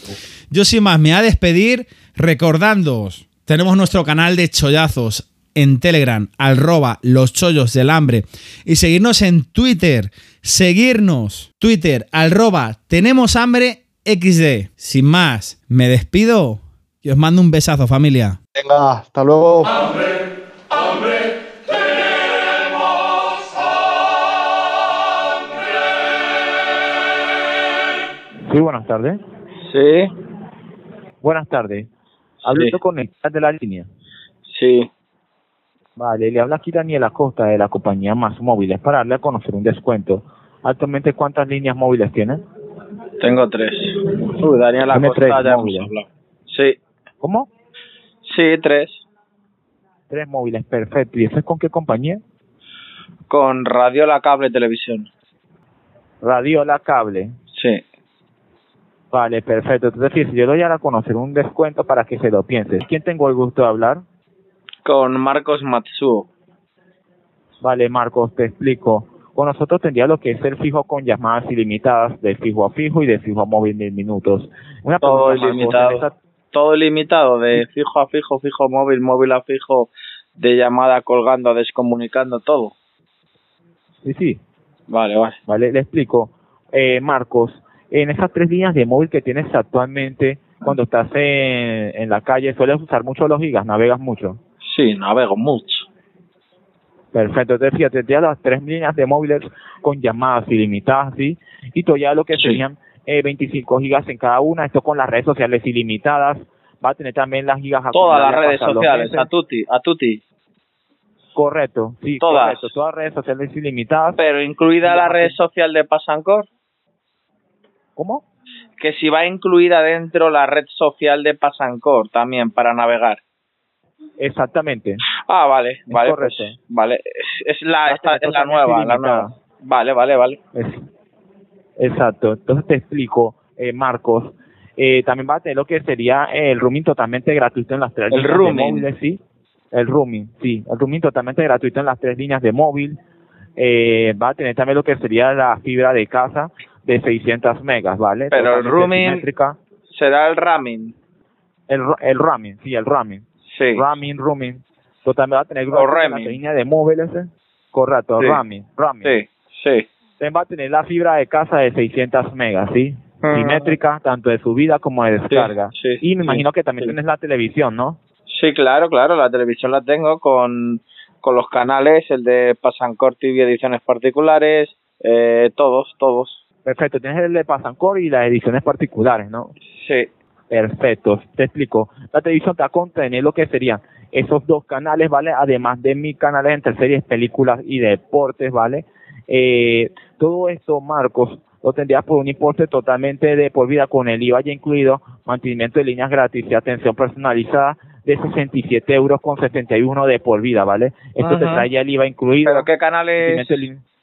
Yo sin más me voy a despedir recordándoos, tenemos nuestro canal de chollazos en Telegram, arroba los chollos del hambre, y seguirnos en Twitter, seguirnos, Twitter, arroba tenemos hambre XD. Sin más, me despido y os mando un besazo, familia. Venga, hasta luego. Sí, buenas tardes. Sí, Buenas tardes. Hablo Sí. con el de la línea. sí. Vale, le habla aquí Daniel Acosta de la compañía Más Móviles para darle a conocer un descuento. Actualmente, ¿cuántas líneas móviles tiene? Tengo tres. Uy, Daniel Acosta, tres ya hemos móviles. hablado. Sí, ¿Cómo? sí, tres. Tres móviles, perfecto. ¿Y eso es con qué compañía? Con radio, la cable, televisión. Radiola Cable. Sí. Vale, perfecto. Es decir, si yo doy a dar a conocer un descuento para que se lo piense. ¿Quién tengo el gusto de hablar? Con Marcos Matsuo. Vale, Marcos, te explico. Con nosotros tendría lo que es el fijo con llamadas ilimitadas de fijo a fijo y de fijo a móvil mil minutos. Una Todo ilimitado. esta- Todo ilimitado, de fijo a fijo, fijo a móvil, móvil a fijo, de llamada colgando, descomunicando, todo. Sí, sí. Vale, vale. Vale, le explico. Eh, Marcos, en esas tres líneas de móvil que tienes actualmente, cuando estás en, en la calle, ¿sueles usar mucho los gigas? ¿Navegas mucho? Sí, navego mucho. Perfecto, entonces fíjate, ya las tres líneas de móviles con llamadas ilimitadas, ¿sí? Y todo ya lo que serían eh, 25 gigas en cada una, esto con las redes sociales ilimitadas, va a tener también las gigas Todas las redes sociales, a tutti, a tutti. Correcto, sí, Todas. correcto, todas las redes sociales ilimitadas. Pero incluida la red social de Pasancor, ¿Cómo? que si va incluida dentro la red social de Pasancor también para navegar. Exactamente. Ah, vale, vale, pues, vale, es, es la, esta- es la nueva, la nueva. Vale, vale, vale. Es- exacto. Entonces te explico, eh, Marcos. Eh, también va a tener lo que sería el roaming totalmente gratuito en las tres El líneas de móviles, sí. El roaming, sí. El roaming totalmente gratuito en las tres líneas de móvil. Eh, va a tener también lo que sería la fibra de casa de 600 megas, ¿vale? Pero el simétrica. Será el ramming. El, el sí, el roaming. Sí. Roaming, roaming. Totalmente va a tener las líneas de móviles. ¿eh? Correcto, Sí. roaming. Sí, sí. También va a tener la fibra de casa de 600 megas, ¿sí? Ujú. Simétrica, tanto de subida como de descarga. sí, y me imagino que también tienes la televisión, ¿no? Sí, claro, claro, la televisión la tengo con, con los canales, el de Pasancor TV ediciones particulares, eh, todos, todos. Perfecto, tienes el de Pasancor y las ediciones particulares, ¿no? Sí, Perfecto, te explico. La televisión te va a contener lo que serían esos dos canales, ¿vale? Además de mis canales entre series, películas y deportes, ¿vale? Eh, todo esto, Marcos, lo tendrías por un importe totalmente de por vida con el IVA ya incluido, mantenimiento de líneas gratis y atención personalizada de 67 euros con 71 de por vida, ¿vale? Esto te trae ya el IVA incluido. pero ¿qué canales?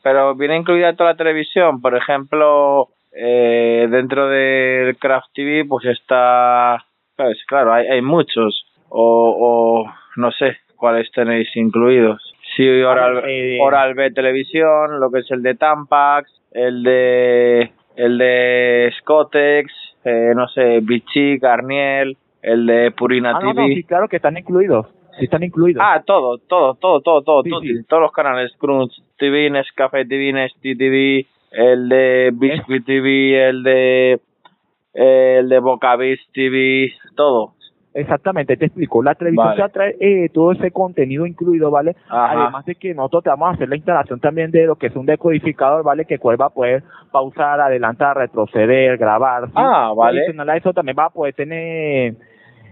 Pero viene incluida toda la televisión, por ejemplo, eh, dentro del Craft TV, pues está, pues, claro, hay, hay muchos, o, o no sé cuáles tenéis incluidos. Sí, Oral, eh, Oral B Televisión, lo que es el de Tampax, el de el de Scotex, eh, no sé, Vichy, Garnier, el de Purina Ah, TV. no, sí, claro que están incluidos. Sí, están incluidos. Ah, todo, todo, todo, todo, todo, Sí, todo, sí. todos los canales, Crunch TV, Nescafé TV, Nesti TV, el de Biscuit TV, el de el de Bocavis TV, todo. Exactamente, te explico. La televisión Vale. trae eh, todo ese contenido incluido, ¿vale? Ajá. Además de que nosotros te vamos a hacer la instalación también de lo que es un decodificador, ¿vale? Que cual va a poder pausar, adelantar, retroceder, grabar. ¿sí? Ah, vale. Adicional a eso también va a poder tener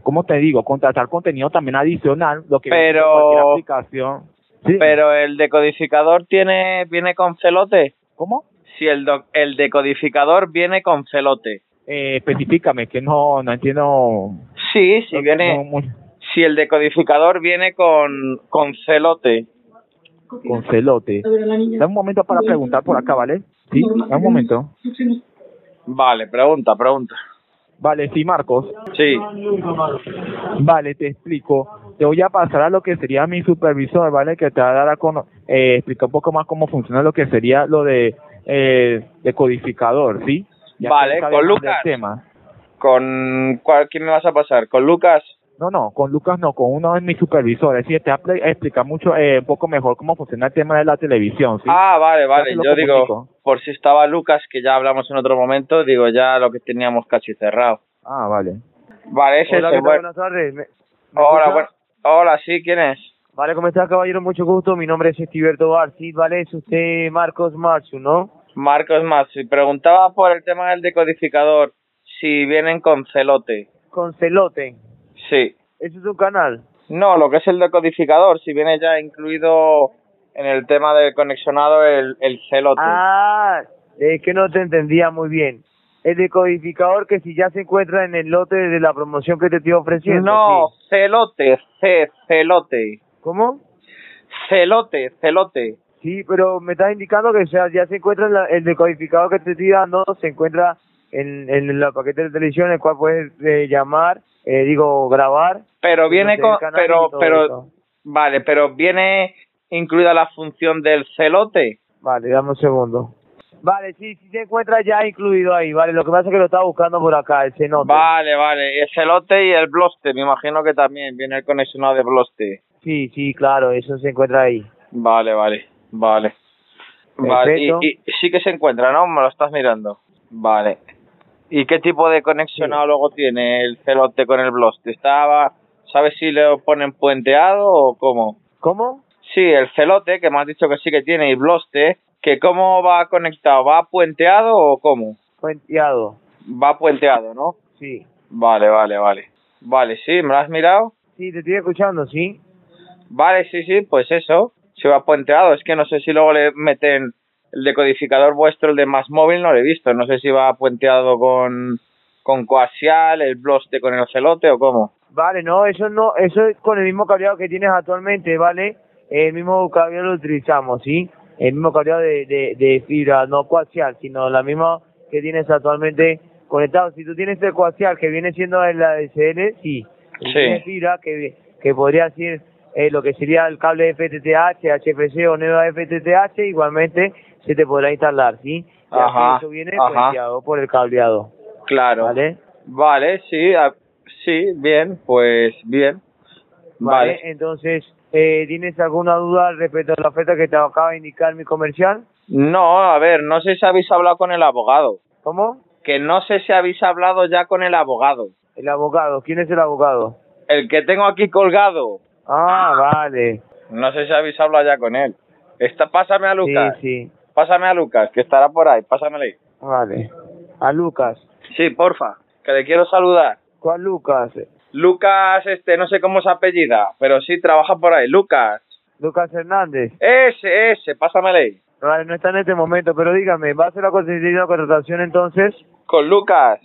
¿cómo te digo? Contratar contenido también adicional, lo que Pero- cualquier aplicación. Sí. Pero el decodificador tiene viene con celote. ¿Cómo? Si el doc- el decodificador viene con celote. Eh, especificame, que no, no entiendo. Sí, si no- viene no muy- si el decodificador viene con con celote. con celote. Dame un momento para preguntar por acá, ¿vale? Sí, dame un momento. Vale, pregunta, pregunta. Vale, sí, Marcos. Sí. Vale, te explico. Te voy a pasar a lo que sería mi supervisor, ¿vale? Que te va a dar a cono- eh, explicar un poco más cómo funciona lo que sería lo de eh, decodificador, ¿sí? Ya Vale, con Lucas. tema. ¿Con cuál, quién me vas a pasar? ¿Con Lucas? No, no, con Lucas no, con uno de mis supervisores. Sí, te va a explicar mucho, eh, un poco mejor cómo funciona el tema de la televisión, ¿sí? Ah, vale, vale. Yo digo, por si estaba Lucas, que ya hablamos en otro momento, digo ya lo que teníamos casi cerrado. Ah, vale. Vale, ese Hola, bueno. Buenas tardes. ¿Me- me Hola, bueno. Hola, sí, ¿quién es? Vale, ¿cómo está, caballero? Mucho gusto. Mi nombre es Estiberto Barci, ¿vale? Es usted Marcos Marchu, ¿no? Marcos Mazzi. Preguntaba por el tema del decodificador, si vienen con celote. Con Celote. Sí. ¿Eso es un canal? No, lo que es el decodificador, si viene ya incluido en el tema del conexionado el, el celote. Ah, es que no te entendía muy bien. El decodificador que si ya se encuentra en el lote de la promoción que te estoy ofreciendo. no, sí. celote, ce, celote. ¿Cómo? Celote, celote. Sí, pero me estás indicando que ya, ya se encuentra en la- el decodificador que te estoy dando, se encuentra en, en la paquete de televisión, el cual puedes eh, llamar, eh, digo, grabar. Pero viene con, pero, pero, eso. vale, pero viene incluida la función del celote. Vale, dame un segundo. Vale, sí, sí se encuentra ya incluido ahí, vale. Lo que pasa es que lo estaba buscando por acá, el cenote. Vale, vale, el celote y el bloste, me imagino que también viene el conexionado de bloste. Sí, sí, claro, eso se encuentra ahí. Vale, vale, vale. Vale, y sí que se encuentra, ¿no? Me lo estás mirando. Vale. ¿Y qué tipo de conexionado luego tiene el celote con el bloste? ¿Estaba, sabes si le ponen puenteado o cómo? ¿Cómo? Sí, el celote, que me has dicho que sí que tiene, y bloste, que cómo va conectado, ¿va puenteado o cómo? Puenteado. Va puenteado, ¿no? Sí. Vale, vale, vale. Vale, sí, ¿me lo has mirado? Sí, te estoy escuchando, sí. Vale, sí, sí, pues eso, se va puenteado. Es que no sé si luego le meten el decodificador vuestro, el de más móvil, no lo he visto. No sé si va puenteado con, con coaxial, el bloste con el celote o cómo. Vale, no, eso no, eso es con el mismo cableado que tienes actualmente, ¿vale? El mismo cableado lo utilizamos, ¿sí? El mismo cableado de, de, de fibra, no coaxial, sino la misma que tienes actualmente conectado. Si tú tienes el coaxial que viene siendo el ADSL, sí. Si Sí. fibra que, que podría ser eh, lo que sería el cable FTTH, HFC o nueva FTTH, igualmente se te podrá instalar, ¿sí? Ya que Ajá, eso viene puenteado por el cableado, Claro. ¿vale? Vale, sí, sí, bien, pues bien. Vale, Vale. entonces, eh, ¿tienes alguna duda respecto a la oferta que te acaba de indicar mi comercial? No, a ver, no sé si habéis hablado con el abogado. ¿Cómo? Que no sé si habéis hablado ya con el abogado. El abogado, ¿quién es el abogado? El que tengo aquí colgado. Ah, vale. No sé si habéis hablado ya con él. Está, pásame a Lucas. Sí, sí, Pásame a Lucas, que estará por ahí. Pásamele vale. A Lucas. Sí, porfa, que le quiero saludar. ¿Cuál Lucas? Lucas, este, no sé cómo se apellida, pero sí trabaja por ahí. Lucas. Lucas Hernández. Ese, ese, pásamele. Vale, no está en este momento, pero dígame, ¿va a ser la contratación entonces? Con Lucas.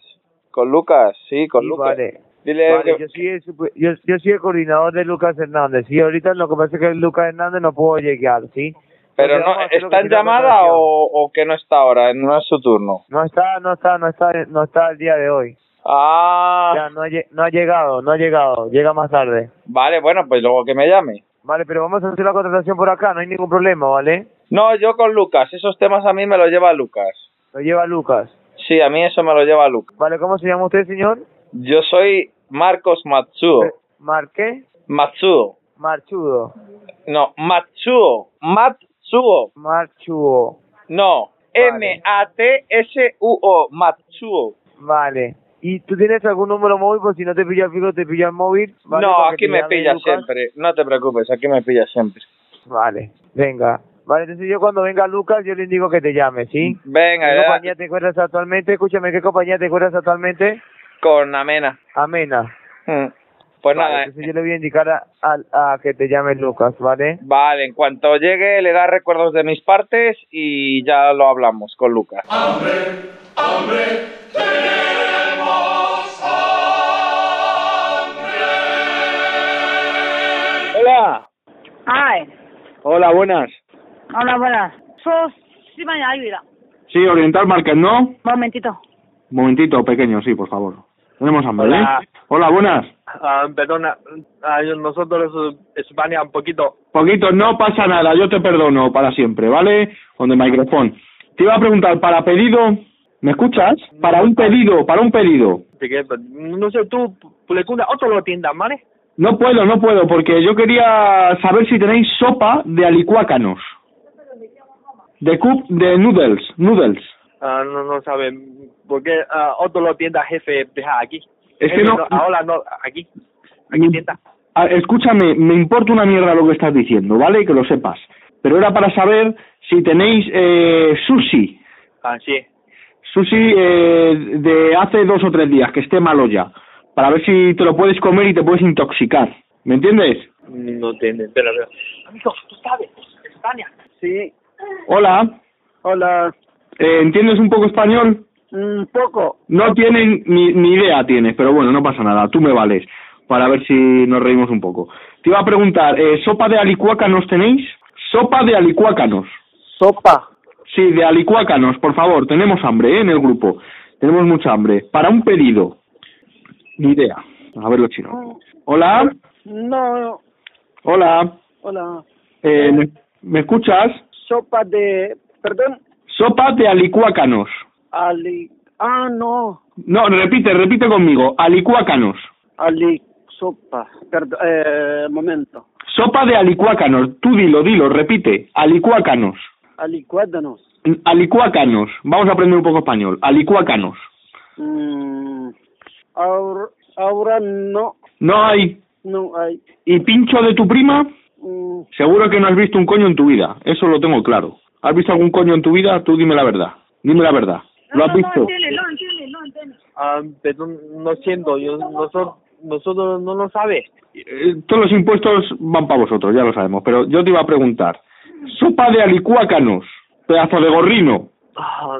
Con Lucas, sí, con Sí, Lucas. Vale. Dile Vale, que- yo soy, el, yo, yo soy el coordinador de Lucas Hernández. Sí, ahorita lo que pasa es que Lucas Hernández no puedo llegar, ¿sí? Pero no, ¿está en llamada o, o que no está ahora? No es su turno. No está, no está, no está, no está el día de hoy. Ah, Ya, no ha, lle- no ha llegado, no ha llegado, llega más tarde. vale, bueno, pues luego que me llame. Vale, pero vamos a hacer la contratación por acá, no hay ningún problema, ¿vale? No, yo con Lucas, esos temas a mí me los lleva Lucas. Lo lleva Lucas. Sí, a mí eso me lo lleva Lucas. Vale, ¿cómo se llama usted, señor? Yo soy Marcos Matsuo. Eh, Marqué Matsuo. Marchudo. No, Matsuo. Matsuo. No, Vale. M-A-T-S-U-O. Matsuo. Vale. ¿Y tú tienes algún número móvil por si no te pilla el fijo, te pilla el móvil? ¿Vale? no, Para aquí me pilla Lucas. siempre. No te preocupes, aquí me pilla siempre. Vale, venga. Vale, entonces yo cuando venga Lucas, yo le indico que te llame, ¿sí? Venga, ¿Qué ya, compañía te encuentras actualmente? Escúchame, ¿qué compañía te encuentras actualmente? con Amena. Amena. Mm. Pues Vale, nada, entonces yo le voy a indicar a, a- a que te llame Lucas, ¿vale? vale, en cuanto llegue le da recuerdos de mis partes y ya lo hablamos con Lucas. Hola, Ay, hola, buenas. hola, buenas. Sos. Sí, Oriental Market, ¿no? Momentito. Un momentito, pequeño, sí, por favor. Tenemos hambre, Hola. ¿eh? Hola, buenas. Ah, perdona, ah, nosotros España un poquito. Poquito, no pasa nada, yo te perdono para siempre, ¿vale? Con el micrófono. Te iba a preguntar, para pedido, ¿me escuchas? Para un pedido, para un pedido. No sé, tú le cuentas otro tienda, ¿vale? No puedo, no puedo, porque yo quería saber si tenéis sopa de alicuácanos. De cup, de noodles, noodles. Ah, no, no sabe, porque ah, otro lo tienda jefe deja aquí. Es que Jefe no- Ahora no, aquí. Aquí tienda. Ah, escúchame, me importa una mierda lo que estás diciendo, ¿vale? Que lo sepas. Pero era para saber si tenéis eh, sushi. Ah, sí. Sushi eh, de hace dos o tres días, que esté malo ya. Para ver si te lo puedes comer y te puedes intoxicar. ¿Me entiendes? No tiene, espera, espera. Amigo, tú sabes, España. Sí. Hola. Hola. Eh, ¿Entiendes un poco español? Un poco. No tienen ni, ni idea tienes, pero bueno, no pasa nada, tú me vales para ver si nos reímos un poco. Te iba a preguntar, eh, ¿sopa de alicuácanos tenéis? Sopa de alicuácanos. Sopa. Sí, de alicuácanos, por favor, tenemos hambre ¿eh? en el grupo. Tenemos mucha hambre. Para un pedido. Ni idea. A ver los chinos. Hola, No, hola. hola. Eh, ¿me, me escuchas? Sopa de, perdón, Sopa de alicuácanos. Ali, ah, no, No, repite, repite conmigo. Alicuácanos. ali, sopa, perdón, eh, momento, Sopa de alicuácanos. Tú dilo, dilo, repite. Alicuácanos. alicuádanos, Alicuácanos. Vamos a aprender un poco español. Alicuácanos. mm, ahora, ahora no, No hay. no hay, ¿Y pincho de tu prima? mm, Seguro que no has visto un coño en tu vida. Eso lo tengo claro. ¿Has visto algún coño en tu vida? Tú dime la verdad. Dime la verdad. ¿Lo has visto? no no ah, perdón, no siento, yo, nosotros, nosotros no lo sabe, Eh, todos los impuestos van para vosotros, ya lo sabemos. Pero yo te iba a preguntar. Sopa de alicuácanos. Pedazo de gorrino. ah,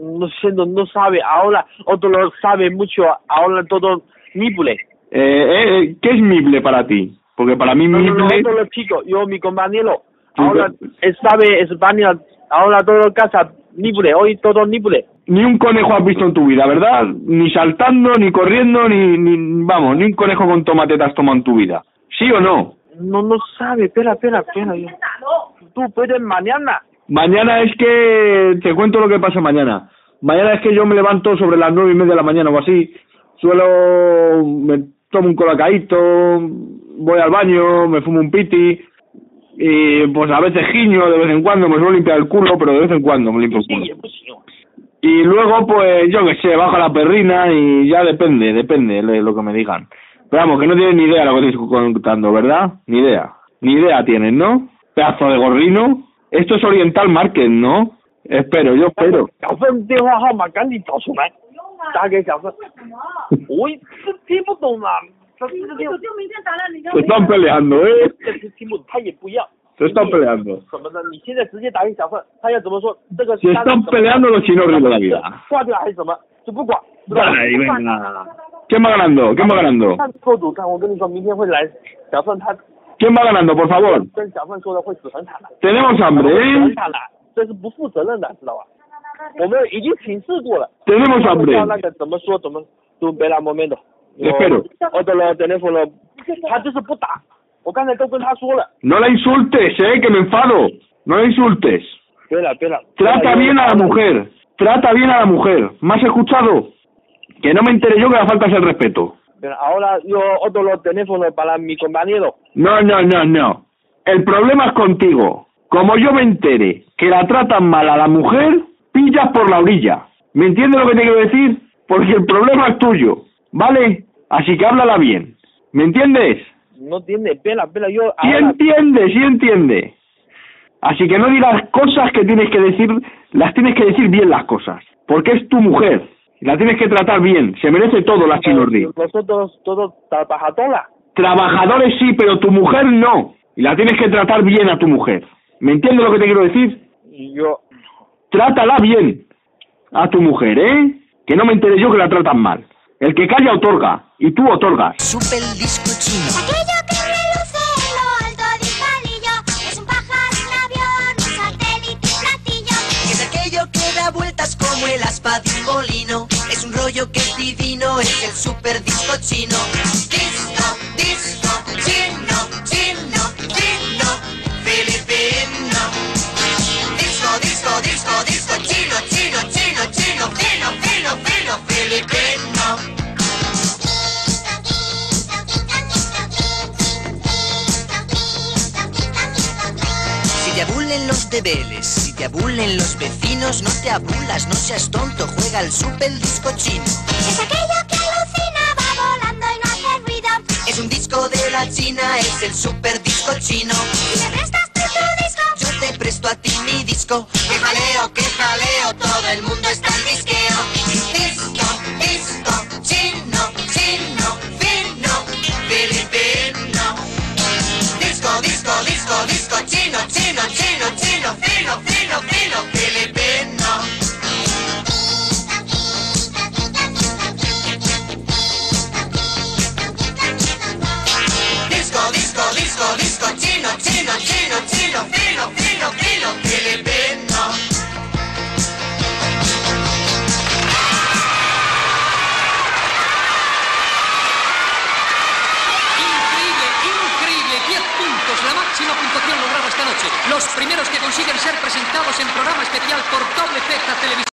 no siento, no sabe, ahora otro lo sabe mucho, ahora todo nípule. Eh, eh, ¿Qué es mible para ti? Porque para mí No, no, no, mible... otro lo chico, yo mi compañero, ahora pero- sabe España, ahora todo casa nípule, hoy todo nípule. Ni un conejo has visto en tu vida, ¿verdad? Ni saltando, ni corriendo, ni, ni... Vamos, ni un conejo con tomate te has tomado en tu vida. ¿Sí o no? No, no sabe, espera, espera, espera. Tú puedes mañana. Mañana es que te cuento lo que pasa mañana. Mañana es que yo me levanto sobre las nueve y media de la mañana o así. Suelo, me tomo un colacadito, voy al baño, me fumo un piti y pues a veces giño de vez en cuando, me suelo limpiar el culo, pero de vez en cuando me limpio el culo. Y luego, pues, yo que sé, bajo la perrina y ya depende, depende de lo que me digan. Pero vamos, que no tienen ni idea de lo que estoy contando, ¿verdad? Ni idea. Ni idea tienen, ¿no? Pedazo de gorrino. Esto es Oriental Market, ¿no? Espero, yo espero. Están peleando, ¿eh? 这是听不懂，他也不要 Se están peleando. 什么的。你现在直接打给小份，他要怎么说？这个 Se están peleando los chinos de la vida. 挂掉还是什么？就不管，知道吧？ Ay, venga. ¿Quién va ganando? ¿Quién va ganando? 看做主看，我跟你说，明天会来小份，他 ¿Quién va ganando, por favor? 跟小份说的会死很惨的。 Tenemos hambre, 会死很 ¿eh? 惨的，这是不负责任的，知道吧？我们已经请示过了。 Tenemos 叫 hambre. 那个怎么说怎么都别来 momento。 Espero. otro lo teléfono，他就是不打。我刚才都跟他说了， No la insultes, ¿eh? Que me enfado. No la insultes. 别了别了。 Trata bien a la mujer. Trata bien a la mujer. ¿Me has escuchado? Que no me entere yo que la falta es el respeto. Pero ahora yo otro los teléfonos para mi compañero. No, no, no, no. El problema es contigo. Como yo me entere que la tratan mal a la mujer, pillas por la orilla. ¿Me entiendes lo que te quiero decir? Porque el problema es tuyo, ¿vale? Así que háblala bien. ¿Me entiendes? No tiene, espera, espera, yo Sí ahora entiende, sí entiende. Así que no digas cosas que tienes que decir, las tienes que decir bien las cosas. Porque es tu mujer. La tienes que tratar bien. Se merece todo la chinorri. nosotros todos trabajadores. Trabajadores sí, pero tu mujer no. Y la tienes que tratar bien a tu mujer. ¿Me entiendes lo que te quiero decir? Yo, Trátala bien a tu mujer, ¿eh? Que no me entere yo que la tratan mal. El que calla otorga, y tú otorgas. Super disco chino. Aquello que reluce en lo alto de un palillo es un pájaro, un avión, un satélite, un platillo. Es aquello que da vueltas como el aspa de un molino. Es un rollo que es divino, es el super disco chino. Disco, disco, si te abulen los vecinos, no te abulas, no seas tonto, juega al super disco chino. Es aquello que alucina, va volando y no hace ruido. Es un disco de la China, es el super disco chino. Si me prestas tú tu disco, Yo te presto a ti mi disco. Que jaleo, que jaleo, todo el mundo está en. Disco, presentados en programa especial por Doble Z Televisión.